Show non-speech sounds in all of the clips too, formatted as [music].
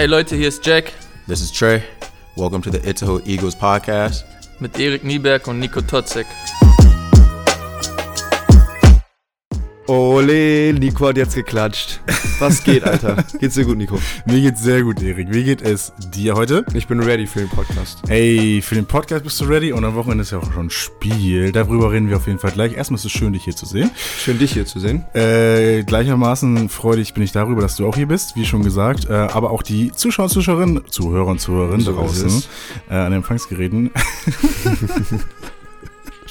Hey Leute, hier ist Jack This is Trey. Welcome to the Idaho Eagles podcast. mit Erik Nieberg und Nico Totzek. Ole, Nico hat jetzt geklatscht. Was geht, Alter? Geht's dir gut, Nico? Mir geht's sehr gut, Erik. Wie geht es dir heute? Ich bin ready für den Podcast. Ey, für den Podcast bist du ready und am Wochenende ist ja auch schon ein Spiel. Darüber reden wir auf jeden Fall gleich. Erstmal ist es schön, dich hier zu sehen. Schön, dich hier zu sehen. Äh, gleichermaßen freudig bin ich darüber, dass du auch hier bist, wie schon gesagt. Äh, aber auch die Zuschauer, Zuschauerinnen, Zuhörer und Zuhörerinnen So draußen äh, an den Empfangsgeräten. [laughs]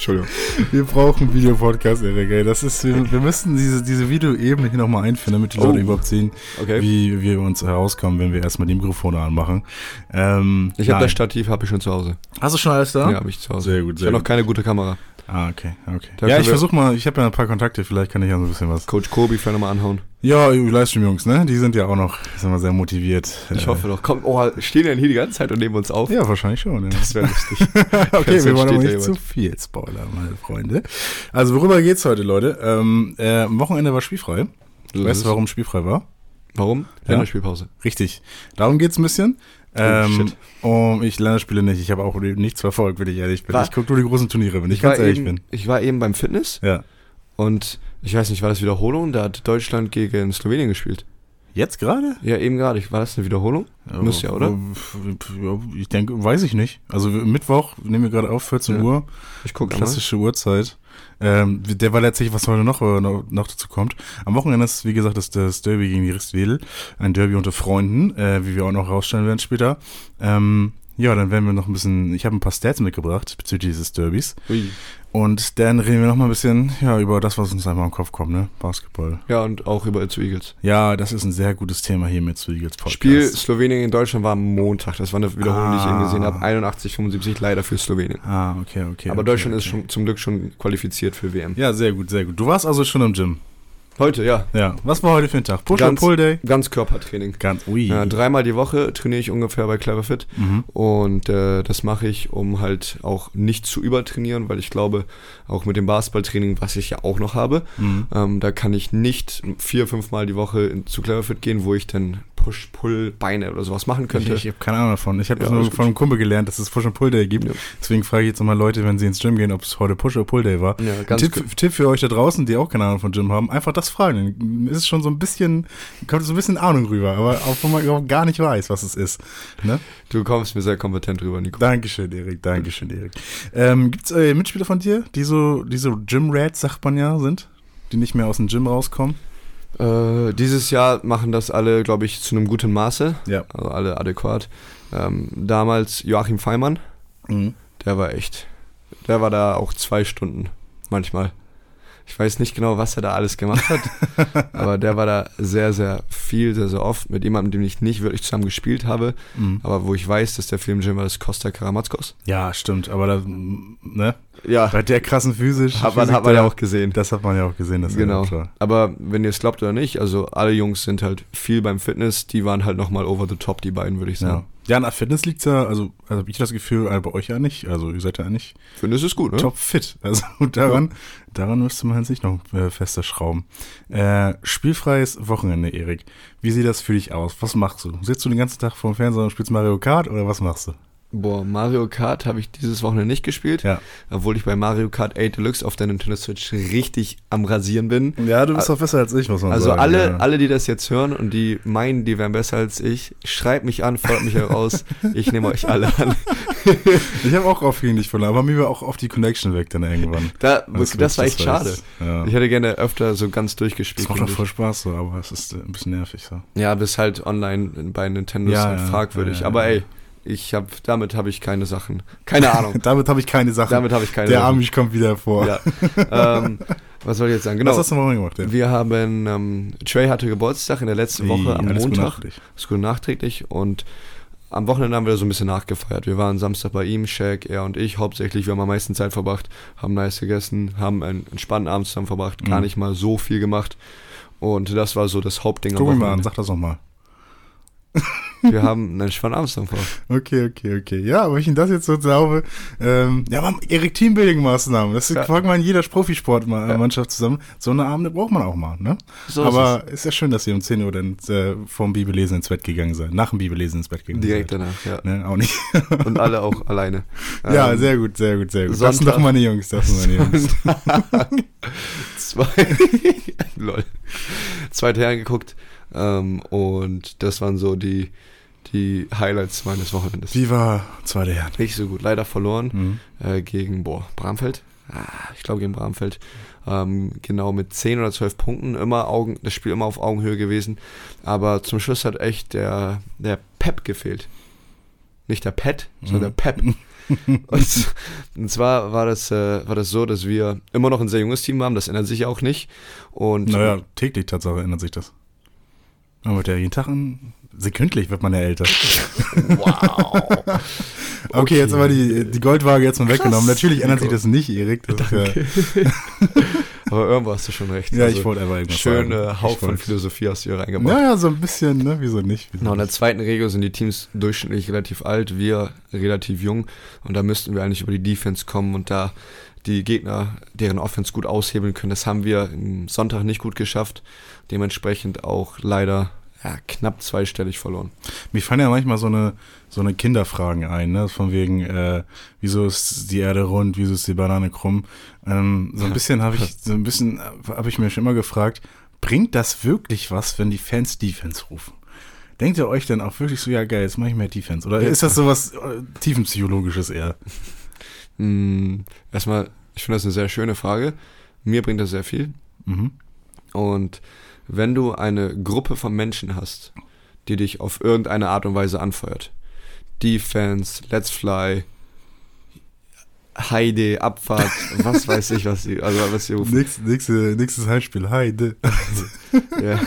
Entschuldigung. [laughs] Wir brauchen Videopodcast, Erik. Ey. Das ist, wir, wir müssen diese, diese Videoebene hier nochmal einführen, damit die Leute Oh. überhaupt sehen, Okay. wie wir uns herauskommen, wenn wir erstmal die Mikrofone anmachen. Ähm, Ich habe das Stativ, habe ich schon zu Hause. Hast du schon alles da? Ja, habe ich zu Hause. Sehr gut, Ich sehr habe noch keine gute Kamera. Ah, okay, okay. Da ja, ich wir- versuch mal, ich habe ja ein paar Kontakte, vielleicht kann ich ja so ein bisschen was. Coach Kobi vielleicht nochmal anhauen. Ja, Livestream-Jungs, ne? Die sind ja auch noch, sagen wir, sehr motiviert. Ich Äh, hoffe doch. Komm, oh, stehen denn hier die ganze Zeit und nehmen uns auf? Ja, wahrscheinlich schon. Ja. Das wäre lustig. [laughs] okay, wir wollen aber nicht ja zu viel Spoiler, meine Freunde. Also, worüber geht's heute, Leute? Ähm, äh, am Wochenende war spielfrei. So weißt du, warum spielfrei war? Warum? Ja. Länderspielpause. Richtig. Darum geht's ein bisschen. Oh, Ähm, shit. um, ich Länderspiele nicht. Ich habe auch nichts verfolgt, wenn ich ehrlich bin. Was? Ich gucke nur die großen Turniere, wenn ich, Ich ganz war, ehrlich eben, bin. ich war eben beim Fitness Ja. und ich weiß nicht, war das Wiederholung? Da hat Deutschland gegen Slowenien gespielt. Jetzt gerade? Ja, eben gerade. War das eine Wiederholung? Ja, oder? Ja, Ich denke, weiß ich nicht. Also Mittwoch nehmen wir gerade auf, 14 Ja. Uhr, Ich gucke mal. klassische Uhrzeit. Ähm, der war letztlich, was heute noch, äh, noch, noch dazu kommt. Am Wochenende ist, wie gesagt, das, das Derby gegen die Ristwedel. Ein Derby unter Freunden, äh, wie wir auch noch rausstellen werden später. Ähm, ja, dann werden wir noch ein bisschen, ich habe ein paar Stats mitgebracht bezüglich dieses Derbys. Ui. Und dann reden wir noch mal ein bisschen ja, über das, was uns einfach im Kopf kommt, ne? Basketball. Ja, und auch über zu Eagles. Ja, das ist ein sehr gutes Thema hier mit zu Eagles Podcast. Spiel Slowenien in Deutschland war am Montag. Das war eine Wiederholung, die ich Ah. eben gesehen habe. 81, 75 leider für Slowenien. Ah, okay, okay. Aber okay, Deutschland okay. ist schon zum Glück schon qualifiziert für WM. Ja, sehr gut, sehr gut. Du warst also schon im Gym. Heute, ja. Ja. Was war heute für ein Tag? Push Ganz- Pull Day? Ganz Körpertraining. Ganz, ui. Ja, dreimal die Woche trainiere ich ungefähr bei Cleverfit. mhm. Und äh, das mache ich, um halt auch nicht zu übertrainieren, weil ich glaube, auch mit dem Basketballtraining, was ich ja auch noch habe, Mhm. ähm, da kann ich nicht vier, fünf Mal die Woche in, zu Cleverfit gehen, wo ich dann Push, Pull, Beine oder sowas machen Ich, könnte. ich habe keine Ahnung davon. Ich habe Ja, nur alles gut. von einem Kumpel gelernt, dass es Push and Pull Day gibt. Ja. Deswegen frage ich jetzt nochmal Leute, wenn sie ins Gym gehen, ob es heute Push or Pull Day war. ja, Tipp, Tipp, für euch da draußen, die auch keine Ahnung von Gym haben, einfach das fragen. Dann ist es schon so ein bisschen, kommt so ein bisschen Ahnung rüber, aber auch wenn man überhaupt gar nicht weiß, was es ist. Ne? Du kommst mir sehr kompetent rüber, Nico. Dankeschön, Erik, Dankeschön, Erik. Ähm, Gibt es äh, Mitspieler von dir, die so, die so Gym-Rats, sagt man ja, sind? Die nicht mehr aus dem Gym rauskommen? Äh, dieses Jahr machen das alle, glaube ich, zu einem guten Maße. Ja. Also alle adäquat. Ähm, damals Joachim Feimann, Mhm. der war echt. Der war da auch zwei Stunden manchmal. Ich weiß nicht genau, was er da alles gemacht hat, [laughs] aber der war da sehr, sehr viel, sehr, sehr oft mit jemandem, dem ich nicht wirklich zusammen gespielt habe, Mhm. aber wo ich weiß, dass der Film war, das Costa Karamatskos. Ja, stimmt, aber da, ne? Ja, Bei der krassen physisch. hat man, Physik hat man ja auch gesehen. Das hat man ja auch gesehen, das ist Genau. ja. Aber wenn ihr es glaubt oder nicht, also alle Jungs sind halt viel beim Fitness, die waren halt nochmal over the top, die beiden, würde ich Ja. sagen. ja, nach Fitness liegt's ja, also, also habe ich das Gefühl, äh, bei euch ja nicht. Also ihr seid ja eigentlich Fitness ist gut, ne? top fit. Also [laughs] daran, daran müsste man nicht noch äh, fester schrauben. Äh, spielfreies Wochenende, Erik. Wie sieht das für dich aus? Was machst du? Sitzt du den ganzen Tag vor dem Fernseher und spielst Mario Kart oder was machst du? Boah, Mario Kart habe ich dieses Wochenende nicht gespielt, Ja. obwohl ich bei Mario Kart 8 Deluxe auf der Nintendo Switch richtig am Rasieren bin. Ja, du bist doch besser als ich, muss man Also sagen. alle, ja. alle, die das jetzt hören und die meinen, die wären besser als ich, schreibt mich an, fordert mich heraus. [laughs] Ich nehme euch alle an. [laughs] Ich habe auch oft gegen dich verloren, aber mir war auch oft die Connection weg dann irgendwann. Da, Das das, war echt schade. Ja. Ich hätte gerne öfter so ganz Das durchgespielt. macht doch voll. Spaß so, aber es ist ein bisschen nervig so. Ja, bis halt online bei Nintendo Ja, halt fragwürdig. Aber ey, ich hab, damit habe ich keine Sachen. Keine Ahnung. [laughs] Damit habe ich keine Sache. damit habe ich keine Der Sachen. Amish kommt wieder vor. Ja. ähm, was soll ich jetzt sagen? Genau. Was hast du morgen gemacht? Ja? Wir haben, ähm, Trey hatte Geburtstag in der letzten Woche am alles Montag. Das ist gut nachträglich und am Wochenende haben wir so ein bisschen nachgefeiert. Wir waren Samstag bei ihm, Shaq, er und ich hauptsächlich. Wir haben am meisten Zeit verbracht, haben nice gegessen, haben einen entspannten Abend zusammen verbracht, gar Mhm. nicht mal so viel gemacht. Und das war so das Hauptding Guck mich mal an, Wochenende. sag das nochmal. Wir haben einen Schwan Armstrong vor. [laughs] Okay, okay, okay. Ja, aber ich Ihnen das jetzt so glaube, ähm, ja, man, Erik Teambuilding-Maßnahmen, das Ja. fragt man in jeder Profisportmannschaft Ja. zusammen. So eine Abende braucht man auch mal, ne? So ist aber ist, ja schön, dass Sie um 10 Uhr dann äh, vorm Bibellesen ins Bett gegangen seid, nach dem Bibellesen ins Bett gegangen Direkt seid. danach, ja. Ne, auch nicht. [laughs] Und alle auch alleine. ja, Ähm, sehr gut, sehr gut, sehr gut. Das sind Sonntag- doch meine Jungs, das sind meine Jungs. [laughs] zwei, lol, zweite Herren geguckt ähm, und das waren so die, die Highlights meines Wochenendes. Wie war zweite Herren? Nicht so gut, leider verloren Mhm. äh, gegen, boah, Bramfeld. Ah, ich glaube gegen Bramfeld. Ähm, genau mit 10 oder 12 Punkten, immer Augen, das Spiel immer auf Augenhöhe gewesen. Aber zum Schluss hat echt der, der Pep gefehlt. Nicht der Pet, sondern der Pep. [laughs] Und, und zwar war das, äh, war das so, dass wir immer noch ein sehr junges Team haben, das ändert sich auch nicht. Und Naja, täglich Tatsache ändert sich das. Man wird ja jeden Tag ein, sekündlich wird man ja älter. [laughs] wow. [laughs] Okay, jetzt aber die, die Goldwaage jetzt mal weggenommen. Natürlich ändert sich das nicht, Erik. Das ja, [laughs] Aber irgendwo hast du schon recht. ja, Also, ich wollte aber irgendwas Schön sagen. Hauch von Philosophie hast du hier reingebracht. Naja, so ein bisschen, ne? Wieso nicht? Wieso Genau, in der zweiten Regel sind die Teams durchschnittlich relativ alt, wir relativ jung und da müssten wir eigentlich über die Defense kommen und da die Gegner deren Offense gut aushebeln können. Das haben wir am Sonntag nicht gut geschafft. Dementsprechend auch leider ja, knapp zweistellig verloren. Mir fallen ja manchmal so eine, so eine Kinderfragen ein, ne? Von wegen, äh, wieso ist die Erde rund, wieso ist die Banane krumm? Ähm, so ein bisschen habe ich, [laughs] so ein bisschen habe ich mir schon immer gefragt, bringt das wirklich was, wenn die Fans Defense rufen? Denkt ihr euch dann auch wirklich so, ja geil, jetzt mache ich mehr Defense? Oder ist das sowas äh, tiefenpsychologisches eher? [laughs] Hm, erstmal, ich finde das eine sehr schöne Frage. Mir bringt das sehr viel. Mhm. Und wenn du eine Gruppe von Menschen hast, die dich auf irgendeine Art und Weise anfeuert, Defense, Let's Fly, Heide, Abfahrt, was weiß ich, was sie, also was sie rufen. Nächstes, nächste, nächstes Heimspiel, Heide. [laughs] Ja.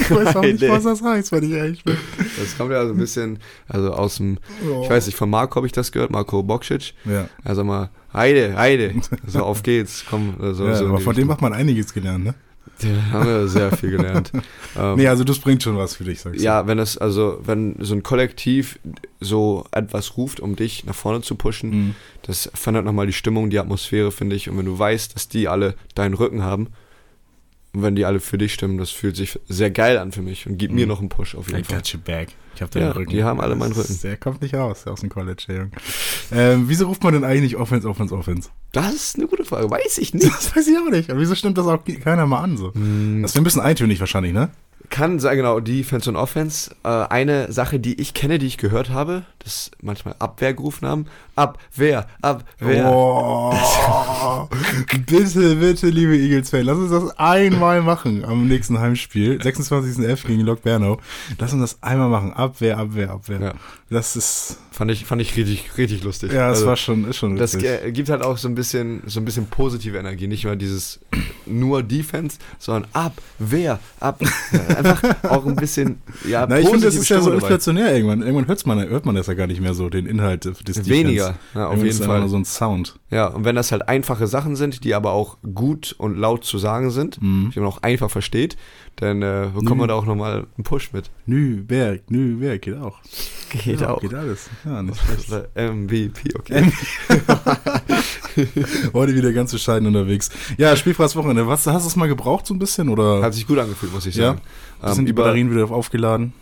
Ich weiß auch nicht, Heide. was das heißt, wenn ich ehrlich bin. Das kommt ja so ein bisschen, also aus dem, Oh. ich weiß nicht, von Marco habe ich das gehört, Marco Bokcic. Ja, Also mal, Heide, Heide, so auf geht's, komm. So, ja so aber von dem macht man einiges gelernt, ne? [laughs] Da haben wir sehr viel gelernt. [laughs] ähm, Nee, also das bringt schon was für dich, sagst du. Ja, wenn es, also, wenn so ein Kollektiv so etwas ruft, um dich nach vorne zu pushen, Mhm. das verändert nochmal die Stimmung, die Atmosphäre, finde ich. Und wenn du weißt, dass die alle deinen Rücken haben, und wenn die alle für dich stimmen, das fühlt sich sehr geil an für mich und gibt mir Mhm. noch einen Push auf jeden I Fall. got your back. Ich hab deinen Ja, Rücken. die haben alle meinen Rücken. Der kommt nicht raus aus dem College, der Junge. Ähm, wieso ruft man denn eigentlich Offense, Offense, Offense? Das ist eine gute Frage, weiß ich nicht. [laughs] Das weiß ich auch nicht. Aber wieso stimmt das auch keiner mal an so? Hm, Das wäre ein bisschen eintönig wahrscheinlich, ne? Kann sein, genau, Defense und Offense. Äh, eine Sache, die ich kenne, die ich gehört habe, das manchmal Abwehr gerufen haben. Abwehr, Abwehr. Oh, [laughs] bitte, bitte, liebe Eagles-Fan, lass uns das einmal machen am nächsten Heimspiel. 26.11. gegen Lok Bernau. Lass uns das einmal machen. Abwehr, Abwehr, Abwehr. Ja. Das ist, Fand ich, fand ich richtig, richtig lustig. ja, das Also, war schon, ist schon Das witzig. ge- gibt halt auch so ein bisschen, so ein bisschen positive Energie, nicht mal dieses nur Defense, sondern Abwehr, ab, [laughs] einfach auch ein bisschen, ja, Na, ich finde, das ist ja so dabei. inflationär irgendwann. Irgendwann hört man, hört man das ja gar nicht mehr so, den Inhalt des Defense. Weniger, ja, auf jeden Fall. so ein Sound. Ja, und wenn das halt einfache Sachen sind, die aber auch gut und laut zu sagen sind, Mhm. die man auch einfach versteht, dann äh, bekommt man da auch nochmal einen Push mit. Nürnberg, Nürnberg, geht auch. Geht ja, auch. Geht alles. Ja, nicht schlecht. MVP, okay. [laughs] [laughs] Heute wieder ganz bescheiden unterwegs. Ja, spielfreies Wochenende. Was, hast du es mal gebraucht so ein bisschen? Oder Hat sich gut angefühlt, muss ich Ja? sagen. Ähm, sind die über- Batterien wieder aufgeladen?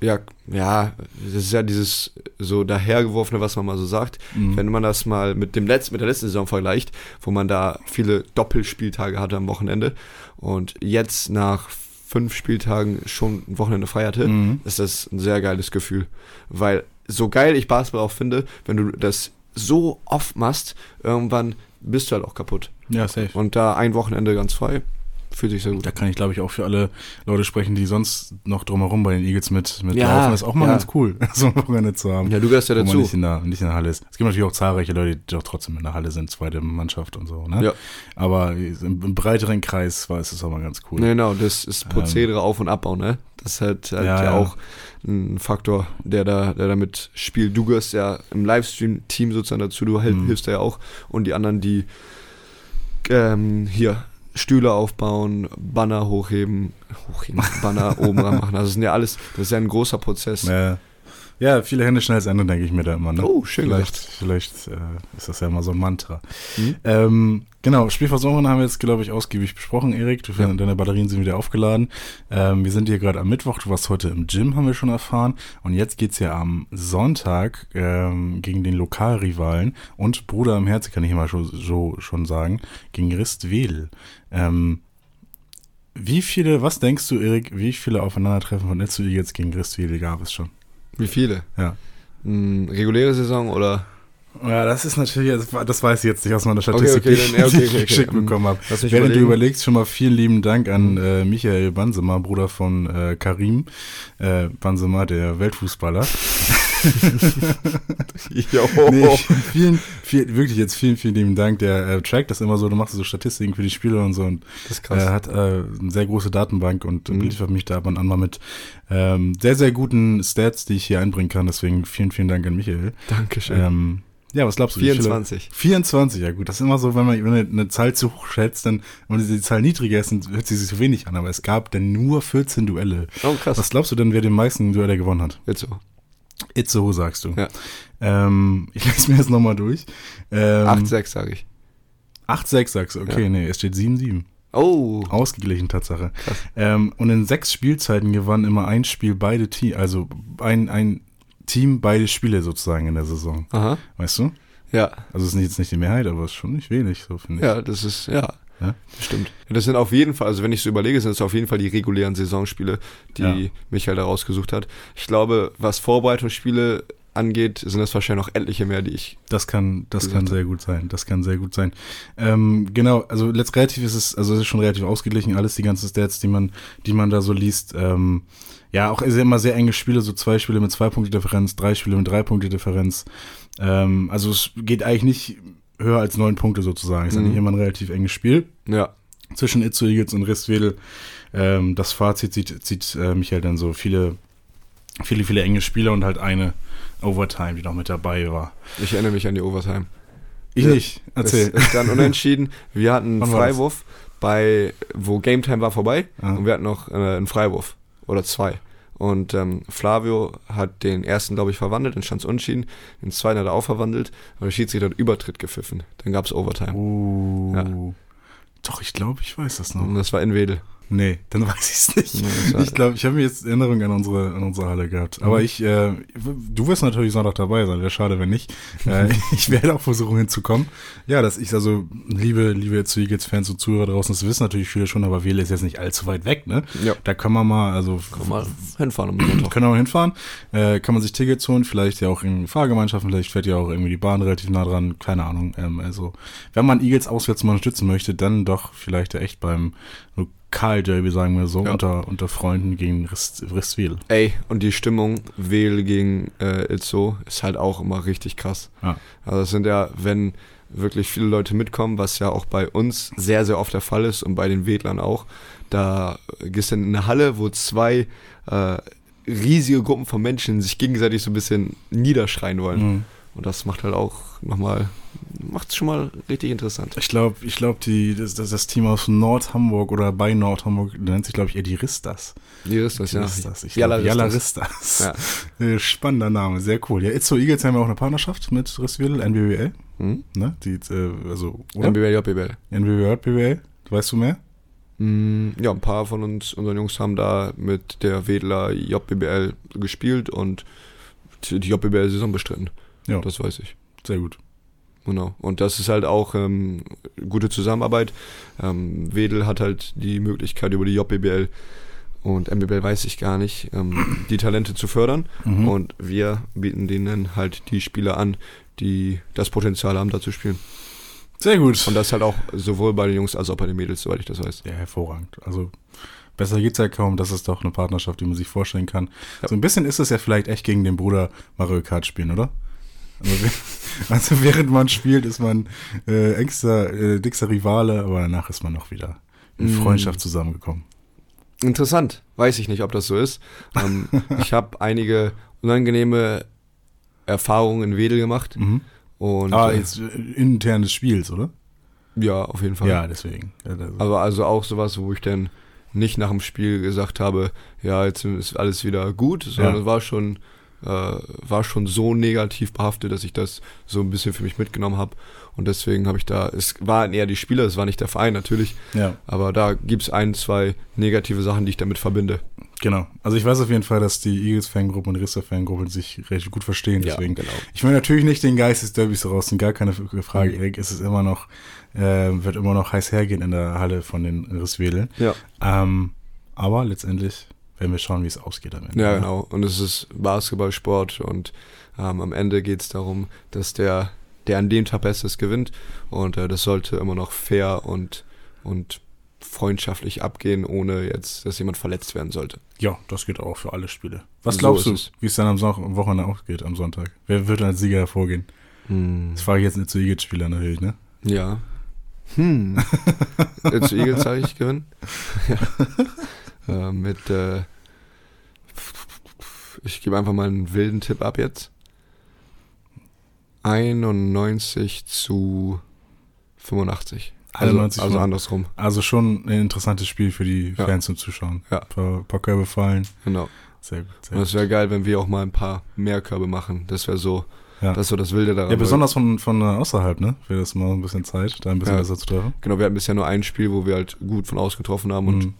Ja, ja, das ist ja dieses so dahergeworfene, was man mal so sagt. Mhm. Wenn man das mal mit dem letzten, mit der letzten Saison vergleicht, wo man da viele Doppelspieltage hatte am Wochenende und jetzt nach fünf Spieltagen schon ein Wochenende frei hatte, Mhm. ist das ein sehr geiles Gefühl. Weil so geil ich Basketball auch finde, wenn du das so oft machst, irgendwann bist du halt auch kaputt. Ja, safe. Und da ein Wochenende ganz frei, fühlt sich sehr gut. Da kann ich, glaube ich, auch für alle Leute sprechen, die sonst noch drumherum bei den Eagles mit, mit Ja, laufen. Das ist auch mal ja. ganz cool, [laughs] so ein Wochenende zu haben. Ja, du gehörst ja dazu. nicht in, der, nicht in der Halle ist. Es gibt natürlich auch zahlreiche Leute, die doch trotzdem in der Halle sind, zweite Mannschaft und so. Ne? Ja. Aber im, breiteren Kreis war es das auch mal ganz cool. Genau, das ist Prozedere Auf- und Abbau, ne? Das ist halt, halt Ja, ja, auch ein Faktor, der da, der damit spielt. Du gehörst ja im Livestream-Team sozusagen dazu, du Mhm. hilfst da ja auch. Und die anderen, die ähm, hier Stühle aufbauen, Banner hochheben, hochheben, Banner oben ran machen. Also das sind ja alles, das ist ja ein großer Prozess. Ja. Ja, viele Hände schnell als Ende, denke ich mir da immer. Ne? Oh, schön Vielleicht, vielleicht äh, ist das ja immer so ein Mantra. Mhm. Ähm, genau, Spielversorgung haben wir jetzt, glaube ich, ausgiebig besprochen, Erik. Du, Ja. Deine Batterien sind wieder aufgeladen. Ähm, wir sind hier gerade am Mittwoch. Du warst heute im Gym, haben wir schon erfahren. Und jetzt geht's ja am Sonntag ähm, gegen den Lokalrivalen und Bruder im Herzen, kann ich immer schon, so, schon sagen, gegen Ristwedel. Ähm, wie viele, was denkst du, Erik, wie viele Aufeinandertreffen von Netzu jetzt gegen Ristwedel gab es schon? Wie viele? Ja. Hm, reguläre Saison oder? Ja, das ist natürlich, das, weiß ich jetzt nicht aus meiner Statistik, okay, dann- ja, okay, die okay, ich okay. geschickt Ähm, bekommen habe. Während du überlegen. überlegst, schon mal vielen lieben Dank an äh, Michael Bansemer, Bruder von äh, Karim äh, Bansemer, der Weltfußballer. [laughs] Jo. Nee, vielen, vielen, wirklich jetzt vielen, vielen lieben Dank. Der äh, trackt das immer so, du machst so Statistiken für die Spieler und so und Das ist krass. er hat äh, eine sehr große Datenbank und Mhm. beliefert mich da ab und an mal mit ähm, sehr, sehr guten Stats, die ich hier einbringen kann. Deswegen vielen, vielen Dank an Michael. Dankeschön. Ähm, ja, was glaubst du? wie viele- 24. 24, ja gut. Das ist immer so, wenn man wenn man eine Zahl zu hoch schätzt, dann, wenn die Zahl niedriger ist, dann hört sie sich so wenig an. Aber es gab denn nur 14 Duelle. Oh, krass. Was glaubst du denn, wer den meisten Duelle gewonnen hat? Jetzt so. Itzehoe, sagst du. Ja. Ähm, [laughs] ich lese mir das nochmal durch. Ähm, 8-6 sage ich. 8-6 sagst du. Okay, Ja. nee, es steht 7-7. Oh. Ausgeglichen, Tatsache. Ähm, und in sechs Spielzeiten gewann immer ein Spiel beide Team, also ein, ein Team beide Spiele sozusagen in der Saison. Aha. Weißt du? Ja. Also es ist jetzt nicht die Mehrheit, aber es ist schon nicht wenig, so finde ich. Ja, das ist, ja. Ja? Stimmt. Das sind auf jeden Fall, also wenn ich so überlege, sind es auf jeden Fall die regulären Saisonspiele, die Ja. Michael da rausgesucht hat. Ich glaube, was Vorbereitungsspiele angeht, sind das wahrscheinlich noch etliche mehr, die ich. Das kann, das kann sehr gut sein. Das kann sehr gut sein. Ähm, genau, also letzt relativ ist es, also es ist schon relativ ausgeglichen, alles die ganzen Stats, die man, die man da so liest. Ähm, ja, auch sehr- immer sehr enge Spiele, so zwei Spiele mit zwei Punkte Differenz, drei Spiele mit drei Punkte Differenz. Ähm, also es geht eigentlich nicht höher als neun Punkte sozusagen. Es ist Mhm. eigentlich immer ein relativ enges Spiel Ja. zwischen Itzu Eagles und Ristwedel. Ähm, das Fazit sieht, sieht äh, Michael dann so viele, viele, viele enge Spiele und halt eine Overtime, die noch mit dabei war. Ich erinnere mich an die Overtime. Ich Ja. nicht. Erzähl. Es ist dann [laughs] unentschieden. Wir hatten einen? Freiwurf bei, wo Game Time war vorbei Ah. und wir hatten noch äh, einen Freiwurf oder zwei. Und ähm, Flavio hat den ersten, glaube ich, verwandelt, dann stand es unentschieden. Den zweiten hat er auch verwandelt, aber der Schiedsrichter hat Übertritt gepfiffen. Dann gab es Overtime. Oh. Ja. Doch, ich glaube, ich weiß das noch. Und das war in Wedel. Nee, dann [laughs] weiß ich es nicht. Das war- Ich glaube, ich habe mir jetzt Erinnerung an unsere, an unsere Halle gehabt. Aber Mhm. ich, äh, du wirst natürlich Sonntag dabei sein, wäre schade, wenn nicht. Äh, [laughs] ich werde auch versuchen hinzukommen. Ja, dass ich, also, liebe, liebe jetzt Eagles-Fans und Zuhörer draußen, das wissen natürlich viele schon, aber Wähle ist jetzt nicht allzu weit weg, ne? Ja. Da kann man mal, also, Kann mal hinfahren Sonntag. können wir mal hinfahren. Äh, kann man sich Tickets holen, vielleicht ja auch in Fahrgemeinschaften, vielleicht fährt ja auch irgendwie die Bahn relativ nah dran, keine Ahnung. Ähm, also, wenn man Eagles auswärts mal unterstützen möchte, dann doch vielleicht ja echt beim Lokalderby, sagen wir so, Ja. unter, unter Freunden gegen Rist, Ristwil. Ey, und die Stimmung Wedel gegen äh, Itzo ist halt auch immer richtig krass. Ja. Also es sind ja, wenn wirklich viele Leute mitkommen, was ja auch bei uns sehr, sehr oft der Fall ist und bei den Wedlern auch, da gehst du in eine Halle, wo zwei äh, riesige Gruppen von Menschen sich gegenseitig so ein bisschen niederschreien wollen. Mhm. Und das macht halt auch nochmal, macht es schon mal richtig interessant. Ich glaube, ich glaub, die, das, das, Team aus Nord-Hamburg oder bei Nord-Hamburg nennt sich, glaube ich, eher die Ristas. Die ist das, Die ja. Ristas. Ich Jalla glaub, Jalla Ristas. Ristas. Ja. Äh, Spannender Name, sehr cool. Ja, Itzo Eagles haben ja auch eine Partnerschaft mit Ristwil, NBWL. Hm? Ne? Die, äh, also, oder? NBL, JBL. NBWL, BWL. Weißt du mehr? Mm, Ja, ein paar von uns, unseren Jungs haben da mit der Wedler JBL gespielt und die die JBL-Saison bestritten. Ja. Das weiß ich. Sehr gut. Genau. Und das ist halt auch ähm, gute Zusammenarbeit. Ähm, Wedel hat halt die Möglichkeit über die JBL und MBBL weiß ich gar nicht, ähm, [clears throat] die Talente zu fördern. Mhm. Und wir bieten denen halt die Spieler an, die das Potenzial haben, da zu spielen. Sehr gut. Und das halt auch sowohl bei den Jungs als auch bei den Mädels, soweit ich das weiß. Ja, hervorragend. Also besser geht's ja kaum. Das ist doch eine Partnerschaft, die man sich vorstellen kann. Ja. So ein bisschen ist es ja vielleicht echt gegen den Bruder Mario Kart spielen, oder? Also, [laughs] also während man spielt, ist man äh, engster, äh, dickster Rivale, aber danach ist man noch wieder in Mm. Freundschaft zusammengekommen. Interessant. Weiß ich nicht, ob das so ist. Ähm, [laughs] ich habe einige unangenehme Erfahrungen in Wedel gemacht. Mhm. Und äh, jetzt äh, intern des Spiels, oder? Ja, auf jeden Fall. Ja, deswegen. Aber also auch sowas, wo ich dann nicht nach dem Spiel gesagt habe, ja, jetzt ist alles wieder gut, sondern Ja. es war schon, äh, war schon so negativ behaftet, dass ich das so ein bisschen für mich mitgenommen habe. Und deswegen habe ich da, es waren eher die Spieler, es war nicht der Verein natürlich, ja. aber da gibt es ein, zwei negative Sachen, die ich damit verbinde. Genau. Also ich weiß auf jeden Fall, dass die Eagles-Fangruppe und Rissa-Fangruppe sich recht gut verstehen. Deswegen. genau. Ich will natürlich nicht den Geist des Derbys raus, gar keine Frage, Erik. Es ist immer noch, äh, wird immer noch heiß hergehen in der Halle von den Risswedeln. Ja. Ähm, aber letztendlich werden wir schauen, wie es ausgeht am Ende. Ja, ne? genau. Und es ist Basketballsport und ähm, am Ende geht es darum, dass der, der an dem Tag Bestes gewinnt. Und äh, das sollte immer noch fair und, und freundschaftlich abgehen, ohne jetzt, dass jemand verletzt werden sollte. Ja, das geht auch für alle Spiele. Was So glaubst du, wie es dann am, Son am Wochenende ausgeht, am Sonntag? Wer wird als Sieger hervorgehen? Das frage ich jetzt nicht zu Eagles-Spielern natürlich, ne? Ja. Hm. [laughs] Zu Eagles sage ich gewinnen. [laughs] ja. Äh, mit, äh, ich gebe einfach mal einen wilden Tipp ab jetzt. 91 zu 85. Also, 91 also andersrum, Also schon ein interessantes Spiel für die Ja. Fans zum Zuschauen. Ja. Ein paar, paar Körbe fallen. genau. Sehr gut. Sehr Und es wäre geil, wenn wir auch mal ein paar mehr Körbe machen. Das wäre so, Ja. das so das Wilde daran. Ja, besonders von, von äh, außerhalb, ne? Wäre das mal ein bisschen Zeit, da ein bisschen Ja. besser zu treffen. Genau, wir hatten bisher nur ein Spiel, wo wir halt gut von außen getroffen haben. Und Mhm.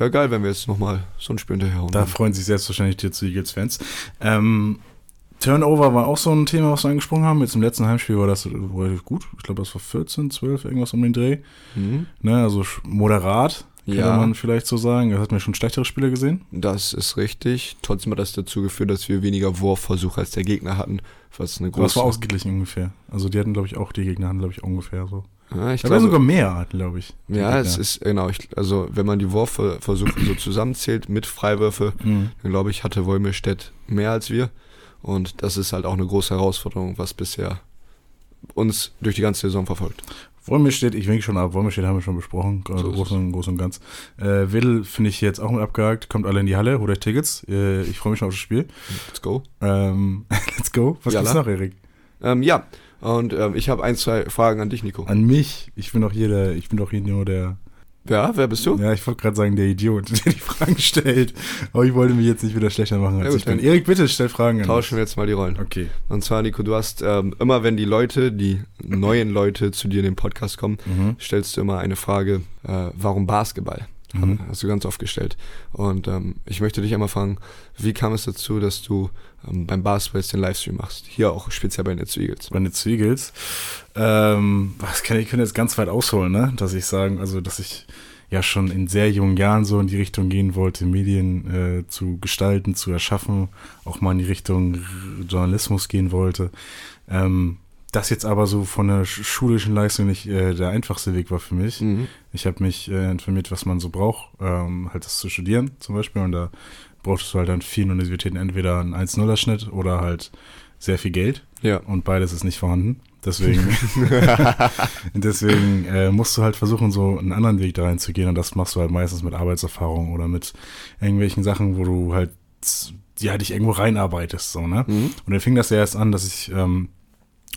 Wäre geil, wenn wir jetzt nochmal so ein Spiel hinterherhauen. Da freuen sich selbstverständlich die Eagles-Fans. Ähm, Turnover war auch so ein Thema, was wir angesprochen haben. Jetzt im letzten Heimspiel war das relativ gut. Ich glaube, das war 14, 12, irgendwas um den Dreh. Mhm. Ne, also moderat, könnte Ja. man vielleicht so sagen. Da hatten wir schon schlechtere Spiele gesehen. Das ist richtig. Trotzdem hat das dazu geführt, dass wir weniger Wurfversuche als der Gegner hatten. Was eine Aber es große. war ausgeglichen ungefähr. Also die hatten, glaube ich, auch, die Gegner hatten, glaube ich, ungefähr so. Ja, ich Da glaube, sogar mehr, glaube ich. ja, es ist, genau. Ich, also, wenn man die Wurfversuche so zusammenzählt mit Freiwürfe, Mhm. dann glaube ich, hatte Wolmirstedt mehr als wir. Und das ist halt auch eine große Herausforderung, was bisher uns durch die ganze Saison verfolgt. Wolmirstedt, ich winke schon ab. Wolmirstedt haben wir schon besprochen, So also ist groß, und, groß und ganz. Äh, Wedel finde ich jetzt auch mit abgehakt. Kommt alle in die Halle, holt euch Tickets. Äh, ich freue mich schon auf das Spiel. Let's go. Ähm, [laughs] let's go. Was Jalla. gibt's noch, Erik? Ähm, ja, und ähm, ich habe ein, zwei Fragen an dich, Nico. An mich. Ich bin doch hier der, ich bin doch hier nur der, Ja, wer bist du? ja, ich wollte gerade sagen, der Idiot, [laughs] der die Fragen stellt. Aber ich wollte mich jetzt nicht wieder schlechter machen, als Ja, gut, ich bin. Erik, bitte stell Fragen an Tauschen wir jetzt mal die Rollen. Okay. Und zwar, Nico, du hast ähm, immer, wenn die Leute, die neuen Leute zu dir in den Podcast kommen, Mhm. stellst du immer eine Frage, äh, warum Basketball? Mhm. Hast du ganz oft gestellt. Und ähm, ich möchte dich einmal fragen, wie kam es dazu, dass du ähm, beim Basketball jetzt den Livestream machst? Hier auch speziell bei Netz Eagles. Bei den Eagles. Ähm, was kann ich, ich könnte jetzt ganz weit ausholen, ne? Dass ich sagen, also dass ich ja schon in sehr jungen Jahren so in die Richtung gehen wollte, Medien äh, zu gestalten, zu erschaffen, auch mal in die Richtung Journalismus gehen wollte. Ähm, das jetzt aber so von der sch- schulischen Leistung nicht äh, der einfachste Weg war für mich. Mhm. Ich habe mich äh, informiert, was man so braucht, ähm, halt das zu studieren zum Beispiel. Und da brauchtest du halt an vielen Universitäten entweder einen 1-0er-Schnitt oder halt sehr viel Geld. Ja. Und beides ist nicht vorhanden. Deswegen, [laughs] [laughs] deswegen äh, musst du halt versuchen, so einen anderen Weg da reinzugehen. Und das machst du halt meistens mit Arbeitserfahrung oder mit irgendwelchen Sachen, wo du halt ja, dich irgendwo reinarbeitest. So, ne? Mhm. Und dann fing das ja erst an, dass ich ähm,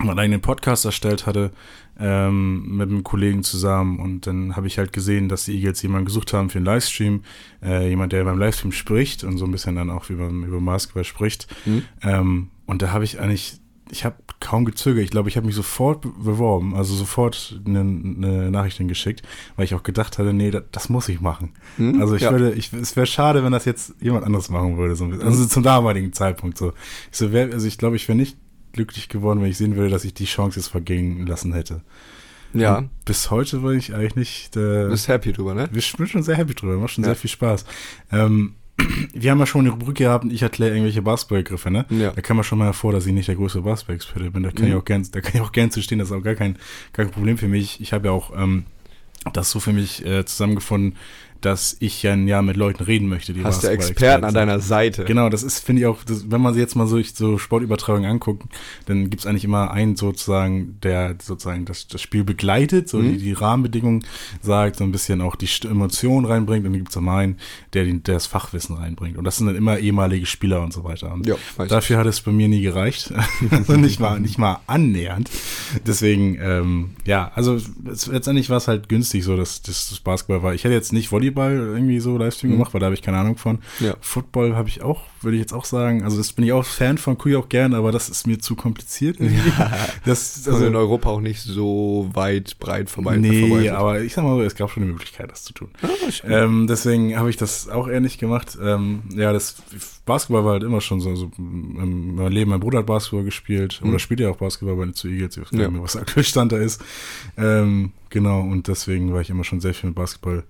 meinen eigenen Podcast erstellt hatte ähm, mit einem Kollegen zusammen und dann habe ich halt gesehen, dass die Eagles jemanden gesucht haben für einen Livestream, äh, jemand, der beim Livestream spricht und so ein bisschen dann auch über, über Basketball spricht. Mhm. Ähm, und da habe ich eigentlich, ich habe kaum gezögert. Ich glaube, ich habe mich sofort be- beworben, also sofort eine, eine Nachricht hingeschickt, weil ich auch gedacht hatte, nee, das, das muss ich machen. Mhm. Also ich ja. würde, ich, es wäre schade, wenn das jetzt jemand anderes machen würde. So. ein bisschen. Also zum damaligen Zeitpunkt so. Ich so wär, also ich glaube, ich wäre nicht glücklich geworden, wenn ich sehen würde, dass ich die Chance jetzt vergehen lassen hätte. Ja, Und bis heute war ich eigentlich nicht. Äh, du bist happy drüber, ne? ich bin schon sehr happy drüber, macht schon Ja. sehr viel Spaß. Ähm, [clears throat] wir haben ja schon eine Rubrik gehabt, ich erkläre irgendwelche Basketballgriffe, ne? Ja. Da kann man schon mal hervor, dass ich nicht der größte Basketball-Experte bin. Da kann Mhm. ich auch gern, da kann ich auch gern zu stehen, das ist auch gar kein, gar kein Problem für mich. Ich habe ja auch ähm, das so für mich äh, zusammengefunden, dass ich ja, ja mit Leuten reden möchte, die Hast du Experten an deiner Seite. Genau, das ist, finde ich auch, das, wenn man sich jetzt mal so, so Sportübertragungen anguckt, dann gibt's eigentlich immer einen sozusagen, der sozusagen das, das Spiel begleitet, so Mhm. die, die Rahmenbedingungen sagt, so ein bisschen auch die Emotionen reinbringt und dann gibt's immer einen, der, den, der das Fachwissen reinbringt. Und das sind dann immer ehemalige Spieler und so weiter. Und Ja, dafür hat es bei mir nie gereicht. [laughs] also nicht mal, nicht mal annähernd. Deswegen, ähm, ja, also es, letztendlich war es halt günstig so, dass, dass das Basketball war. Ich hätte jetzt nicht Volleyball irgendwie so Livestream Mhm. gemacht, weil da habe ich keine Ahnung von. Ja. Football habe ich auch, würde ich jetzt auch sagen. Also das bin ich auch Fan von, gucke ich auch gern, aber das ist mir zu kompliziert. [laughs] irgendwie. Das, Also in Europa auch nicht so weit, breit nee, verbreitet. aber ich sag mal so, es gab schon eine Möglichkeit, das zu tun. Ah. Ähm, deswegen habe ich das auch eher nicht gemacht. Ähm, ja, das Basketball war halt immer schon so. so ähm, mein Leben, mein Bruder hat Basketball gespielt oder spielt ja auch Basketball bei zu Eagles. Ich weiß gar Mhm. Ja. nicht mehr, was der [laughs] aktuelle Stand da ist. Ähm, genau, und deswegen war ich immer schon sehr viel mit Basketball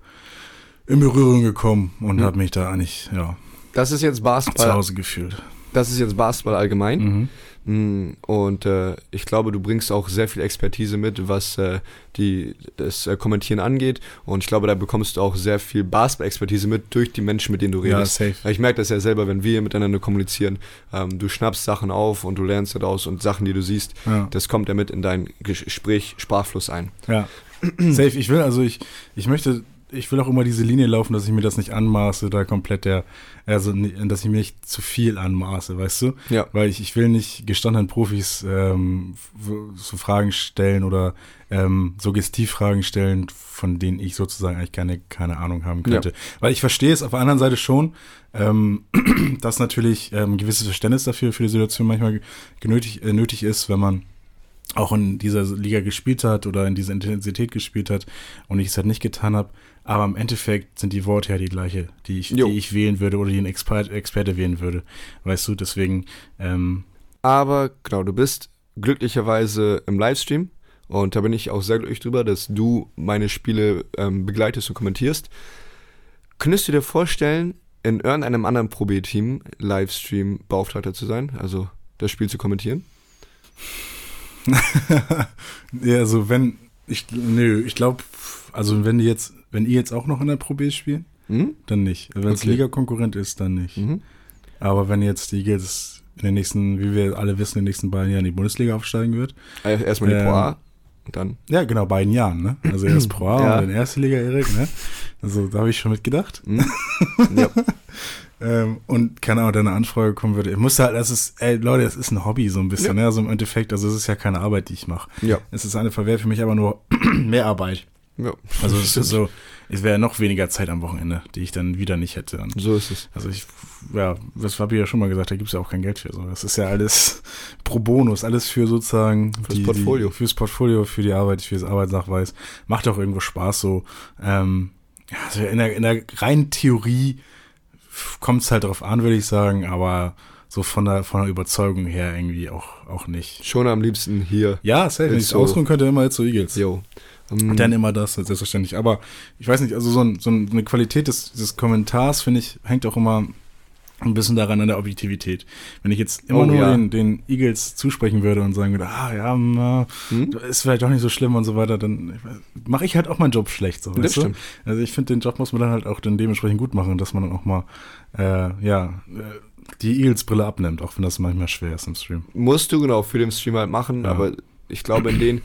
in Berührung gekommen und Mhm. habe mich da eigentlich ja, das ist jetzt zu Basketball. Hause gefühlt. Das ist jetzt Basketball allgemein. Mhm. Mm, Und äh, ich glaube, du bringst auch sehr viel Expertise mit, was äh, die, das äh, Kommentieren angeht. Und ich glaube, da bekommst du auch sehr viel Basketball-Expertise mit durch die Menschen, mit denen du Ja, redest. safe. Weil Ich merke das ja selber, wenn wir miteinander kommunizieren. Ähm, du schnappst Sachen auf und du lernst daraus und Sachen, die du siehst, Ja. das kommt ja mit in dein Gespräch, Sprachfluss ein. Ja. [clears throat] Safe. Ich will, also ich, ich möchte, ich will auch immer diese Linie laufen, dass ich mir das nicht anmaße, da komplett der, also dass ich mir nicht zu viel anmaße, weißt du? Ja. Weil ich, ich will nicht gestandenen Profis ähm, so Fragen stellen oder ähm, Suggestivfragen stellen, von denen ich sozusagen eigentlich keine, keine Ahnung haben könnte. Weil ich verstehe es auf der anderen Seite schon, ähm, [clears throat] dass natürlich ähm, ein gewisses Verständnis dafür für die Situation manchmal genötig, äh, nötig ist, wenn man auch in dieser Liga gespielt hat oder in dieser Intensität gespielt hat und ich es halt nicht getan habe. Aber im Endeffekt sind die Worte ja die gleiche, die ich, die ich wählen würde oder die ein Expert, Experte wählen würde. Weißt du, deswegen, ähm, Aber genau, du bist glücklicherweise im Livestream und da bin ich auch sehr glücklich drüber, dass du meine Spiele ähm, begleitest und kommentierst. Könntest du dir vorstellen, in irgendeinem anderen Pro B-Team Livestream Beauftragter zu sein, also das Spiel zu kommentieren? [laughs] ja, also wenn, ich, nö, ich glaube, also wenn die jetzt, wenn ihr jetzt auch noch in der Pro B spielen, Mhm. dann nicht. Wenn es Okay. Liga-Konkurrent ist, dann nicht. Mhm. Aber wenn jetzt die Eagles in den nächsten, wie wir alle wissen, in den nächsten beiden Jahren in die Bundesliga aufsteigen wird, Äh, Erstmal die Ähm, Pro A und dann. Ja, genau, beiden Jahren, ne? Also erst Pro A Ja. und dann erste Liga, Erik, ne? Also da habe ich schon mitgedacht. Mhm. ja. [laughs] Ähm, und keine Ahnung, deine Anfrage kommen würde. Ich musste halt, das ist, ey, Leute, das ist ein Hobby so ein bisschen, Ja. ne? Also im Endeffekt, also es ist ja keine Arbeit, die ich mache. Ja. Es ist eine Verwehr für mich aber nur [clears throat] mehr Arbeit. ja. Also es ist [laughs] so, es wäre noch weniger Zeit am Wochenende, die ich dann wieder nicht hätte. Und So ist es. also ich, ja, das habe ich ja schon mal gesagt, da gibt's ja auch kein Geld für. So. Das ist ja alles [laughs] pro Bonus, alles für sozusagen Fürs Portfolio. Die, fürs Portfolio, für die Arbeit, für das Arbeitsnachweis. Macht auch irgendwo Spaß so. Ähm, also in der, in der reinen Theorie kommt's halt drauf an, würde ich sagen, aber so von der, von der Überzeugung her irgendwie auch, auch nicht. Schon am liebsten hier. Ja, safe. Wenn ich so. ausruhen könnte, immer jetzt so Eagles. Jo. Ähm, Dann immer das, selbstverständlich. Aber ich weiß nicht, also so, ein, so eine Qualität des, des Kommentars, finde ich, hängt auch immer ein bisschen daran an der Objektivität. Wenn ich jetzt immer Oh, nur ja. den, den Eagles zusprechen würde und sagen würde, ah ja, na, Hm? ist vielleicht doch nicht so schlimm und so weiter, dann mache ich halt auch meinen Job schlecht. So, Das weißt du? stimmt. Also ich finde, den Job muss man dann halt auch dann dementsprechend gut machen, dass man dann auch mal, äh, ja, äh, die Eagles-Brille abnimmt, auch wenn das manchmal schwer ist im Stream. Musst du genau für den Stream halt machen, Ja. aber ich glaube, in den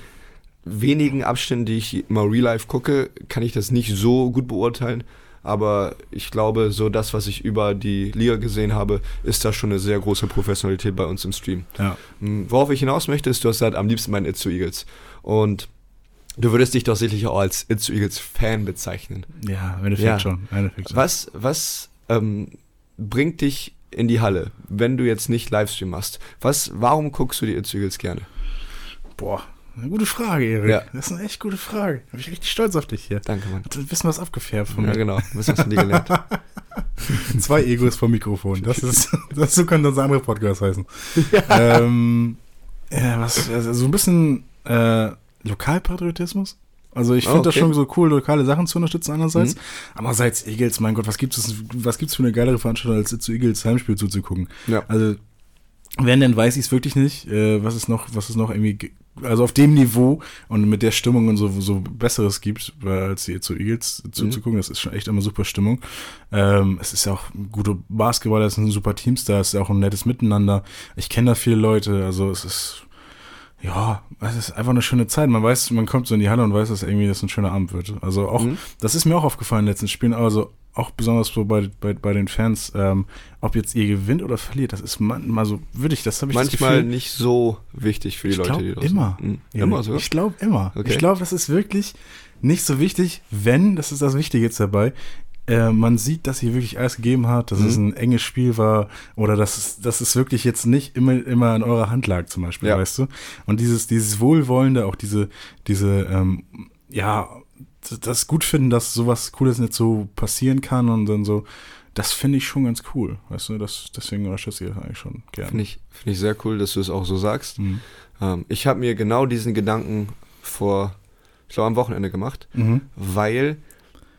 wenigen Abständen, die ich immer Real Life gucke, kann ich das nicht so gut beurteilen. Aber ich glaube, so das, was ich über die Liga gesehen habe, ist da schon eine sehr große Professionalität bei uns im Stream. Ja. Hm, Worauf ich hinaus möchte, ist, du hast halt am liebsten meinen Itzu Eagles. Und du würdest dich doch sicherlich auch als Itzu Eagles Fan bezeichnen. Ja, im Endeffekt Ja. schon. Im Endeffekt schon. Was, was ähm, bringt dich in die Halle, wenn du jetzt nicht Livestream machst? Was, warum guckst du die Itzu Eagles gerne? Boah, eine gute Frage, Erik. Ja. Das ist eine echt gute Frage. Da bin ich richtig stolz auf dich hier. Danke, Mann. Ein bisschen was abgefärbt von Ja, mir. genau. Was hast du von dir gelernt? [laughs] Zwei Egos vom Mikrofon. Das ist, [laughs] das so könnte unser anderer Podcast heißen. ähm, ja, was, also so ein bisschen äh, Lokalpatriotismus. Also ich finde das okay. schon so cool, lokale Sachen zu unterstützen einerseits. Mhm. Andererseits Eagles, mein Gott, was gibt es was gibt's für eine geilere Veranstaltung, als zu Eagles Heimspiel zuzugucken? Ja. Also, wenn, dann weiß ich es wirklich nicht. Äh, was ist noch, was ist noch irgendwie ge- also auf dem Niveau und mit der Stimmung und so, so Besseres gibt, weil als die zu Eagles zuzugucken, das ist schon echt immer super Stimmung. Ähm, es ist ja auch ein guter Basketball, es sind super Teams da, es ist ja auch ein nettes Miteinander. Ich kenne da viele Leute, also es ist, ja, es ist einfach eine schöne Zeit. Man weiß, man kommt so in die Halle und weiß, dass irgendwie das ein schöner Abend wird. Also auch, Mhm. das ist mir auch aufgefallen in den letzten Spielen, also auch besonders so bei, bei, bei den Fans, ähm, ob jetzt ihr gewinnt oder verliert, das ist manchmal so würdig, das habe ich das Manchmal Gefühl, nicht so wichtig für die ich Leute, die draußen immer. Ja, Immer sogar? Ich glaube immer. Okay. Ich glaube, das ist wirklich nicht so wichtig, wenn, das ist das Wichtige jetzt dabei, äh, man sieht, dass sie wirklich alles gegeben hat, dass Mhm. es ein enges Spiel war oder dass es, dass es wirklich jetzt nicht immer, immer in eurer Hand lag, zum Beispiel, Ja. weißt du? Und dieses, dieses Wohlwollende, auch diese, diese, ähm, ja, das- gut finden, dass sowas Cooles nicht so passieren kann und dann so, das finde ich schon ganz cool, weißt du? Das, deswegen unterstütze ich das eigentlich schon gerne. Finde ich, finde ich sehr cool, dass du es auch so sagst. Mhm. Ähm, ich habe mir genau diesen Gedanken vor, ich glaube, am Wochenende gemacht, Mhm. weil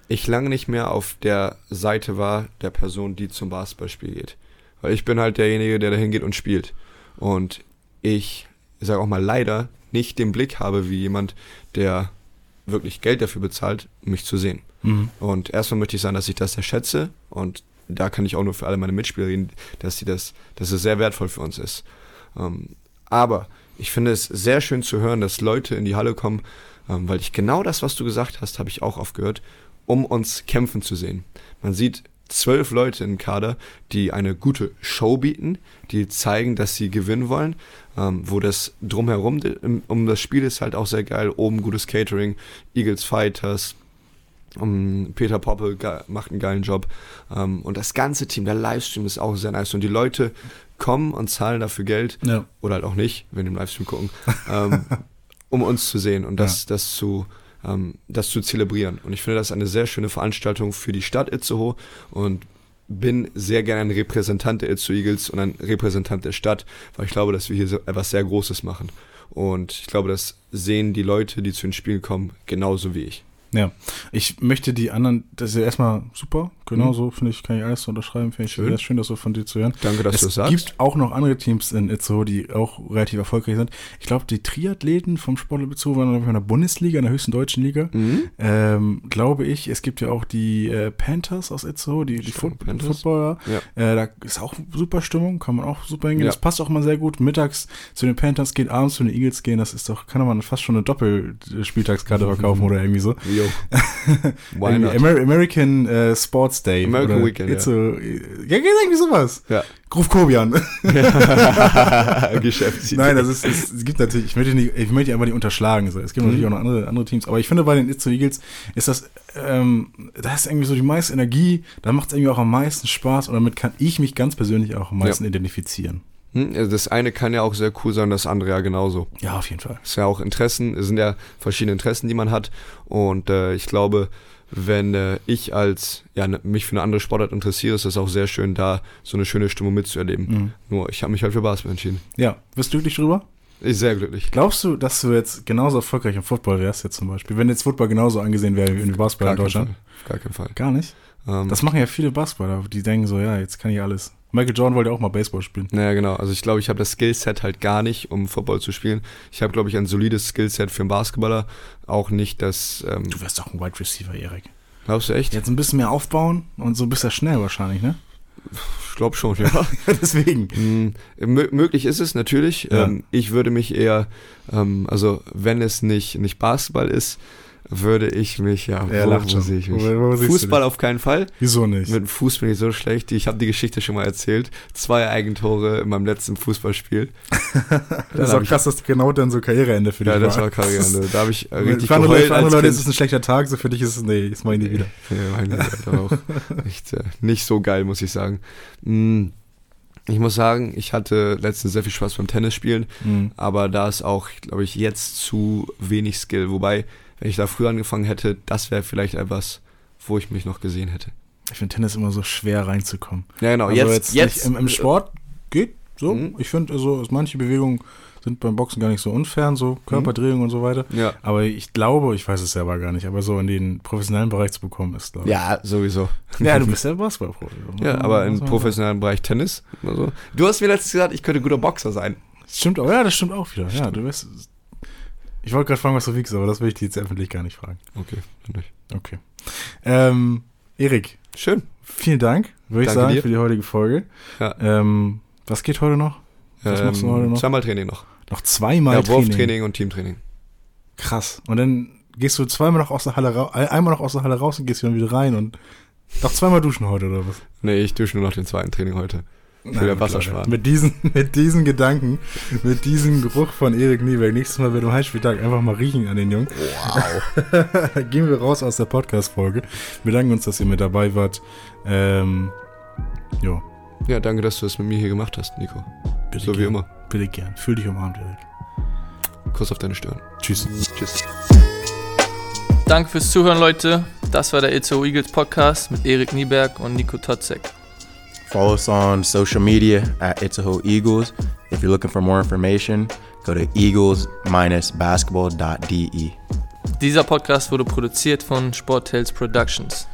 ich lange nicht mehr auf der Seite war der Person, die zum Basketballspiel geht. Weil ich bin halt derjenige, der dahin geht und spielt. Und ich, ich sage auch mal leider, nicht den Blick habe wie jemand, der wirklich Geld dafür bezahlt, mich zu sehen. Mhm. Und erstmal möchte ich sagen, dass ich das sehr schätze und da kann ich auch nur für alle meine Mitspieler reden, dass sie das, dass es sehr wertvoll für uns ist. Ähm, aber ich finde es sehr schön zu hören, dass Leute in die Halle kommen, ähm, weil ich genau das, was du gesagt hast, habe ich auch oft gehört, um uns kämpfen zu sehen. Man sieht zwölf Leute im Kader, die eine gute Show bieten, die zeigen, dass sie gewinnen wollen, ähm, wo das drumherum um das Spiel ist halt auch sehr geil. Oben gutes Catering, Eagles Fighters, um, Peter Poppe macht einen geilen Job. Ähm, und das ganze Team, der Livestream ist auch sehr nice. Und die Leute kommen und zahlen dafür Geld, Ja. oder halt auch nicht, wenn die im Livestream gucken, ähm, [laughs] um uns zu sehen und das, das zu das zu zelebrieren. Und ich finde das eine sehr schöne Veranstaltung für die Stadt Itzehoe und bin sehr gerne ein Repräsentant der Itzehoe Eagles und ein Repräsentant der Stadt, weil ich glaube, dass wir hier so etwas sehr Großes machen. Und ich glaube, das sehen die Leute, die zu den Spielen kommen, genauso wie ich. Ja, ich möchte die anderen, das ist ja erstmal super, genau so, finde ich, kann ich alles unterschreiben, finde ich Schön. sehr schön, das so von dir zu hören. Danke, dass du es es sagst. gibt auch noch andere Teams in Itzehoe, die auch relativ erfolgreich sind. Ich glaube, die Triathleten vom Sportler Itzehoe waren in der Bundesliga, in der höchsten deutschen Liga. Mhm. Ähm, glaube ich, es gibt ja auch die äh, Panthers aus Itzehoe, die, die Foot Panthers. Footballer. Ja. Äh, da ist auch super Stimmung, kann man auch super hingehen. Ja. Das passt auch mal sehr gut. Mittags zu den Panthers gehen, abends zu den Eagles gehen. Das ist doch, kann man fast schon eine Doppelspieltagskarte verkaufen [laughs] oder irgendwie so. Jo. [laughs] Why American äh, Sports Day. American oder Weekend, ja. Itzehoe, ja. Ja, irgendwie sowas. Ja. Ruf Kobian. [laughs] Geschäftsidee. Nein, das ist, es, gibt natürlich, ich möchte nicht, ich möchte aber nicht unterschlagen. So. Es gibt Mhm. natürlich auch noch andere, andere Teams, aber ich finde bei den Itzo Eagles ist das, ähm, da ist irgendwie so die meiste Energie, da macht es irgendwie auch am meisten Spaß und damit kann ich mich ganz persönlich auch am meisten identifizieren. Hm, Das eine kann ja auch sehr cool sein, das andere ja genauso. Ja, auf jeden Fall. Es ist ja auch Interessen, es sind ja verschiedene Interessen, die man hat. Und äh, ich glaube, wenn äh, ich als ja ne, mich für eine andere Sportart interessiere, ist es auch sehr schön, da so eine schöne Stimmung mitzuerleben. Mhm. Nur ich habe mich halt für Basketball entschieden. Ja, bist du glücklich drüber? Ich sehr glücklich. Glaubst du, dass du jetzt genauso erfolgreich im Football wärst jetzt zum Beispiel? Wenn jetzt Football genauso angesehen wäre wie in Basketball in keinen Deutschland? Fall. Gar keinen Fall. Gar nicht. Ähm, Das machen ja viele Basketballer, die denken so, ja, jetzt kann ich alles. Michael Jordan wollte auch mal Baseball spielen. naja, genau. Also ich glaube, ich habe das Skillset halt gar nicht, um Football zu spielen. Ich habe, glaube ich, ein solides Skillset für einen Basketballer. Auch nicht das. Ähm, Du wärst doch ein Wide Receiver, Erik. glaubst du echt? Jetzt ein bisschen mehr aufbauen und so bist du schnell wahrscheinlich, ne? Ich glaube schon, ja. [laughs] Deswegen. Mm, mö- möglich ist es natürlich. Ja. Ähm, ich würde mich eher, ähm, also wenn es nicht, nicht Basketball ist, würde ich mich, ja, Er wo, wo sehe ich mich? Wo- wo Fußball auf keinen Fall. Wieso nicht? Mit dem Fuß bin ich so schlecht. Ich habe die Geschichte schon mal erzählt. Zwei Eigentore in meinem letzten Fußballspiel. [laughs] das ist auch krass, dass genau dann so Karriereende für dich Ja, das war. war Karriereende. Da habe ich [laughs] richtig für andere, geheult für andere Leute ist es ein schlechter Tag, so für dich ist es, nee, das mach ich nie wieder. Ja, mein Gott, aber auch echt äh, nicht so geil, muss ich sagen. Mm, Ich muss sagen, ich hatte letztens sehr viel Spaß beim Tennisspielen. Mhm. aber da ist auch, glaube ich, jetzt zu wenig Skill. Wobei, wenn ich da früher angefangen hätte, das wäre vielleicht etwas, wo ich mich noch gesehen hätte. Ich finde Tennis immer so schwer reinzukommen. Ja, genau. Also jetzt, jetzt, nicht im, im Sport geht so. Mhm. Ich finde, also manche Bewegungen sind beim Boxen gar nicht so unfern, so Körperdrehung und so weiter. Ja. Aber ich glaube, ich weiß es selber gar nicht, aber so in den professionellen Bereich zu bekommen ist, glaube ich. Ja, sowieso. Ja, du [laughs] bist ja Basketballprofi. Ja, aber im professionellen Bereich Tennis. Also. Du hast mir letztens gesagt, ich könnte guter Boxer sein. Stimmt auch, ja, das stimmt auch wieder. Ja, du bist. Ich wollte gerade fragen, was du wiegst, aber das will ich dir jetzt öffentlich gar nicht fragen. Okay, dann nicht. Okay. Ähm, Erik, Schön. vielen Dank, würde ich sagen, dir. für die heutige Folge. Ja. Ähm, was geht heute noch? Was machst du heute noch? Zweimal Training noch. Noch zweimal ja, Training. Wurftraining und Teamtraining. Krass. Und dann gehst du zweimal noch aus der Halle raus, einmal noch aus der Halle raus und gehst dann wieder rein und noch zweimal duschen heute oder was? Nee, ich dusche nur noch den zweiten Training heute. Wassersparen. Leute. Mit diesen, [laughs] mit diesen Gedanken, mit diesem Geruch von Erik Nieberg, nächstes Mal, wenn du Heimspieltag einfach mal riechen an den Jungen. Wow. [laughs] Gehen wir raus aus der Podcast-Folge. Wir danken uns, dass ihr mit dabei wart. Ähm, jo, Ja, danke, dass du das mit mir hier gemacht hast, Nico. bitte So wie gern. immer. Bitte gern. Fühl dich umarmt, Erik. Kuss auf deine Stirn. Tschüss. Tschüss. Danke fürs Zuhören, Leute. Das war der Itzo Eagles Podcast mit Erik Nieberg und Nico Totzek. Follow us on social media at Itzaho Eagles. If you're looking for more information, go to eagles-basketball.de. Dieser Podcast wurde produziert von Sporttales Productions.